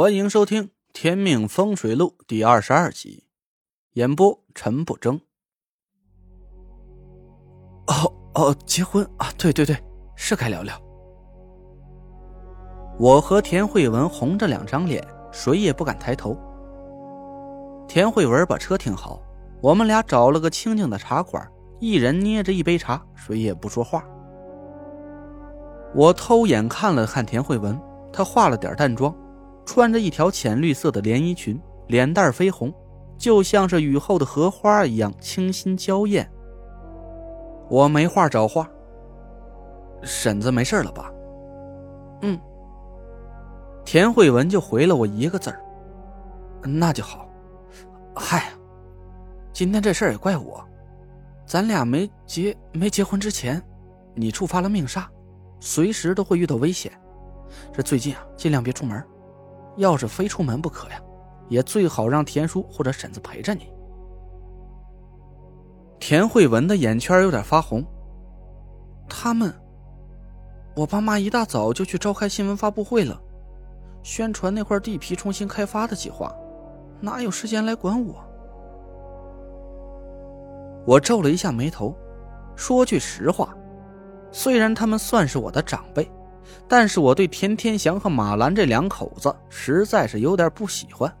欢迎收听《天命风水录》第二十二集，演播陈不争。哦哦，结婚啊！对对对，是该聊聊。我和田慧文红着两张脸，谁也不敢抬头。田慧文把车停好，我们俩找了个清静的茶馆，一人捏着一杯茶，谁也不说话。我偷眼看了看田慧文，她化了点淡妆。穿着一条浅绿色的连衣裙，脸蛋绯红，就像是雨后的荷花一样清新娇艳。我没话找话。婶子没事了吧？嗯。田慧文就回了我一个字儿：“那就好。”嗨，今天这事儿也怪我，咱俩没结没结婚之前，你触发了命煞，随时都会遇到危险。这最近啊，尽量别出门。要是非出门不可呀，也最好让田叔或者婶子陪着你。田慧文的眼圈有点发红。他们，我爸妈一大早就去召开新闻发布会了，宣传那块地皮重新开发的计划，哪有时间来管我？我皱了一下眉头，说句实话，虽然他们算是我的长辈。但是我对田天祥和马兰这两口子实在是有点不喜欢，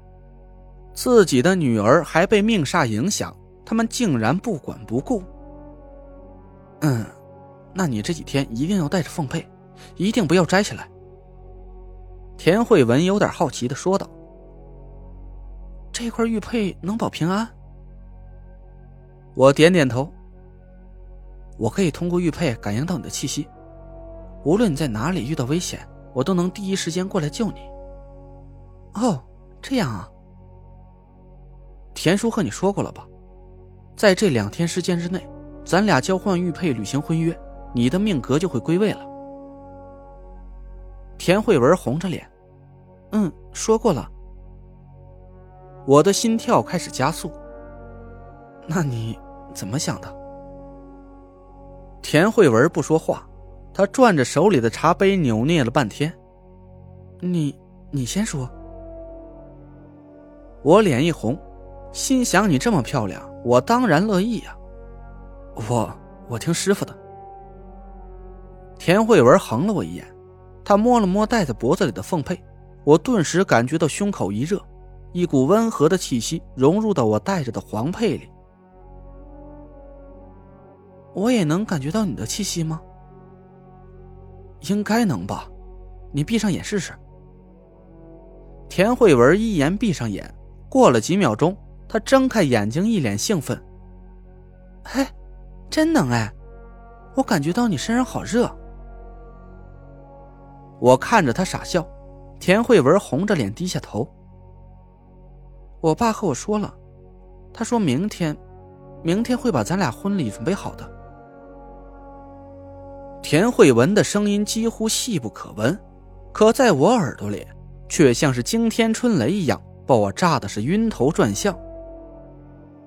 自己的女儿还被命煞影响，他们竟然不管不顾。嗯，那你这几天一定要带着凤佩，一定不要摘下来。田慧文有点好奇的说道：“这块玉佩能保平安？”我点点头，我可以通过玉佩感应到你的气息。无论你在哪里遇到危险，我都能第一时间过来救你。哦，这样啊。田叔和你说过了吧？在这两天时间之内，咱俩交换玉佩，履行婚约，你的命格就会归位了。田慧文红着脸，嗯，说过了。我的心跳开始加速。那你怎么想的？田慧文不说话。他转着手里的茶杯，扭捏了半天。你，你先说。我脸一红，心想：你这么漂亮，我当然乐意呀。我，我听师傅的。田慧文横了我一眼，他摸了摸戴在脖子里的凤佩，我顿时感觉到胸口一热，一股温和的气息融入到我戴着的黄佩里。我也能感觉到你的气息吗？应该能吧，你闭上眼试试。田慧文一言闭上眼，过了几秒钟，她睁开眼睛，一脸兴奋。嘿，真能哎！我感觉到你身上好热。我看着他傻笑，田慧文红着脸低下头。我爸和我说了，他说明天，明天会把咱俩婚礼准备好的。田慧文的声音几乎细不可闻，可在我耳朵里，却像是惊天春雷一样，把我炸的是晕头转向。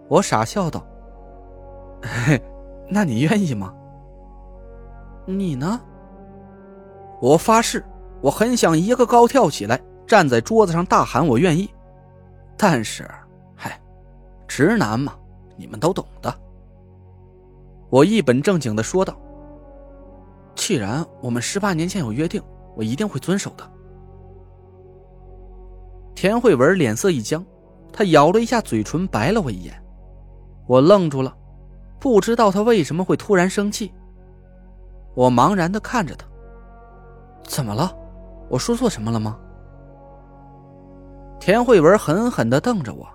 我傻笑道：“嘿，那你愿意吗？你呢？”我发誓，我很想一个高跳起来，站在桌子上大喊“我愿意”，但是，嗨，直男嘛，你们都懂的。我一本正经的说道。既然我们十八年前有约定，我一定会遵守的。田慧文脸色一僵，她咬了一下嘴唇，白了我一眼。我愣住了，不知道他为什么会突然生气。我茫然的看着他，怎么了？我说错什么了吗？田慧文狠狠的瞪着我。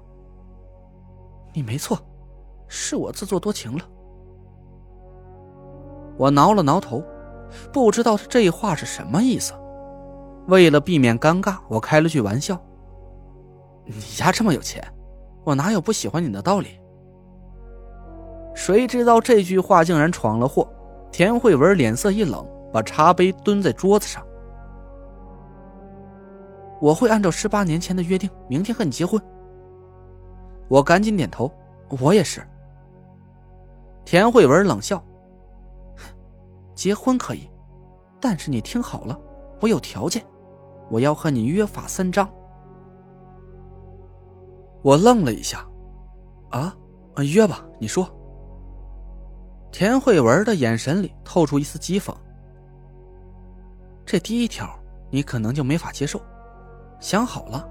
你没错，是我自作多情了。我挠了挠头。不知道他这话是什么意思。为了避免尴尬，我开了句玩笑：“你家这么有钱，我哪有不喜欢你的道理？”谁知道这句话竟然闯了祸。田慧文脸色一冷，把茶杯蹲在桌子上。我会按照十八年前的约定，明天和你结婚。我赶紧点头，我也是。田慧文冷笑。结婚可以，但是你听好了，我有条件，我要和你约法三章，我愣了一下，啊，约吧，你说。田慧文的眼神里透出一丝讥讽。这第一条，你可能就没法接受。想好了，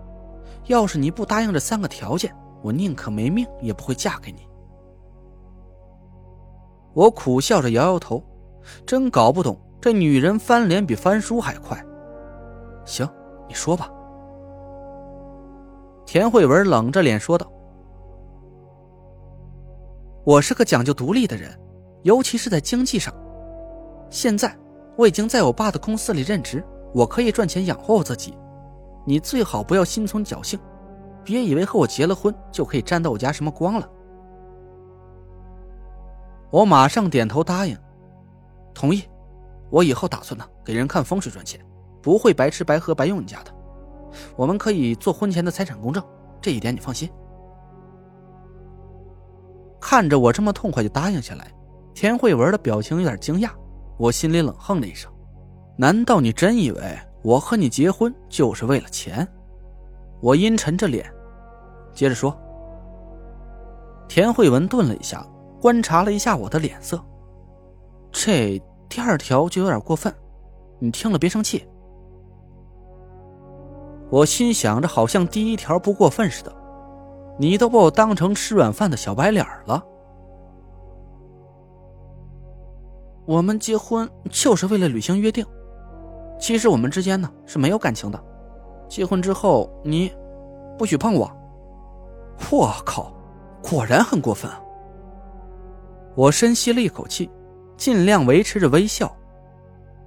要是你不答应这三个条件，我宁可没命也不会嫁给你。我苦笑着摇摇头，真搞不懂这女人翻脸比翻书还快。行，你说吧。田慧文冷着脸说道：“我是个讲究独立的人，尤其是在经济上。现在我已经在我爸的公司里任职，我可以赚钱养活我自己。你最好不要心存侥幸，别以为和我结了婚就可以沾到我家什么光了。”我马上点头答应，同意。我以后打算呢，给人看风水赚钱，不会白吃白喝白用你家的。我们可以做婚前的财产公证，这一点你放心。看着我这么痛快就答应下来，田慧文的表情有点惊讶，我心里冷哼了一声：难道你真以为我和你结婚就是为了钱？我阴沉着脸，接着说。田慧文顿了一下，观察了一下我的脸色，这第二条就有点过分，你听了别生气。我心想着，好像第一条不过分似的，你都把我当成吃软饭的小白脸了。我们结婚就是为了履行约定，其实我们之间呢是没有感情的。结婚之后，你不许碰我。我靠，果然很过分啊！我深吸了一口气，尽量维持着微笑。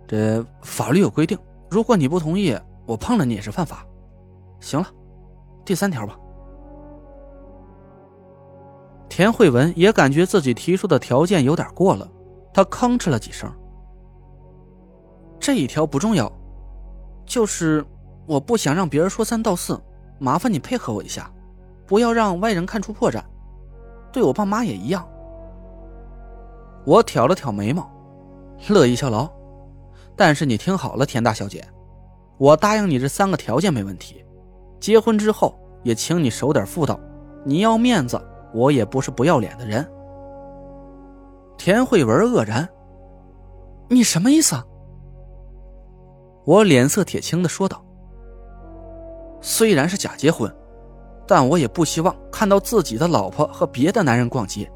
这法律有规定，如果你不同意，我碰了你也是犯法。行了，第三条吧。田慧文也感觉自己提出的条件有点过了，他吭哧了几声。这一条不重要，就是我不想让别人说三道四，麻烦你配合我一下，不要让外人看出破绽，对我爸妈也一样。我挑了挑眉毛，乐意效劳。但是你听好了，田大小姐，我答应你这三个条件没问题。结婚之后也请你守点妇道，你要面子，我也不是不要脸的人。田慧文愕然：“你什么意思？”我脸色铁青的说道：“虽然是假结婚，但我也不希望看到自己的老婆和别的男人逛街，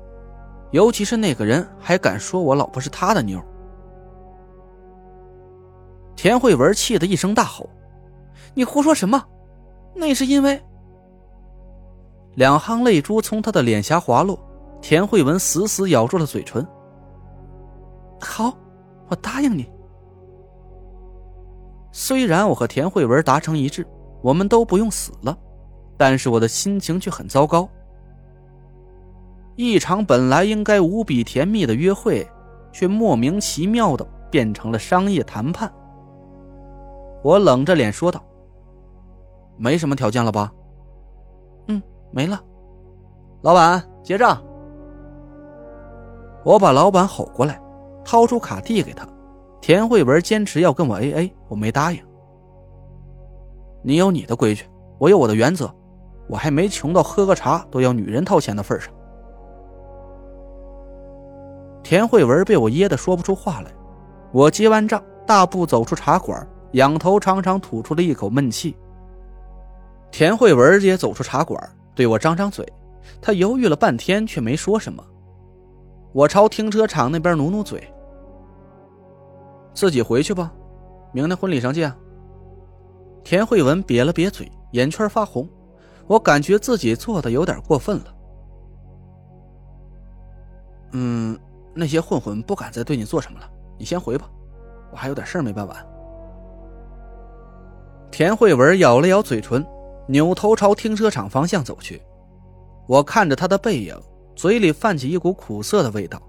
尤其是那个人还敢说我老婆是他的妞。”田慧文气得一声大吼：“你胡说什么？”那是因为两行泪珠从他的脸颊滑落，田慧文死死咬住了嘴唇。好，我答应你。虽然我和田慧文达成一致，我们都不用死了，但是我的心情却很糟糕。一场本来应该无比甜蜜的约会，却莫名其妙的变成了商业谈判。我冷着脸说道。没什么条件了吧？嗯，没了。老板结账。我把老板吼过来，掏出卡递给他。田慧文坚持要跟我 A A，我没答应。你有你的规矩，我有我的原则。我还没穷到喝个茶都要女人掏钱的份上。田慧文被我噎得说不出话来。我结完账，大步走出茶馆，仰头长长吐出了一口闷气。田慧文也走出茶馆，对我张张嘴。他犹豫了半天，却没说什么。我朝停车场那边努努嘴：“自己回去吧，明天婚礼上见。”田慧文瘪了瘪嘴，眼圈发红。我感觉自己做的有点过分了。嗯，那些混混不敢再对你做什么了，你先回吧，我还有点事没办完。田慧文咬了咬嘴唇。扭头朝停车场方向走去，我看着他的背影，嘴里泛起一股苦涩的味道。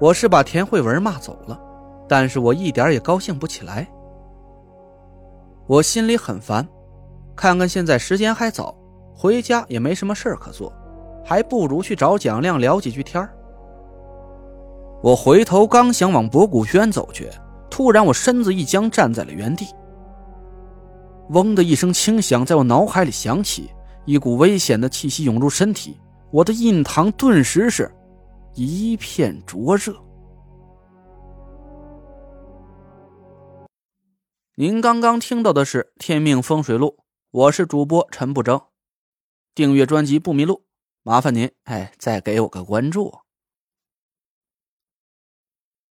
我是把田慧文骂走了，但是我一点也高兴不起来。我心里很烦，看看现在时间还早，回家也没什么事可做，还不如去找蒋亮聊几句天儿我回头刚想往博古轩走去，突然我身子一僵，站在了原地。嗡的一声轻响在我脑海里响起，一股危险的气息涌入身体，我的印堂顿时是一片灼热。您刚刚听到的是《天命风水录》，我是主播陈不争。订阅专辑不迷路，麻烦您哎，再给我个关注。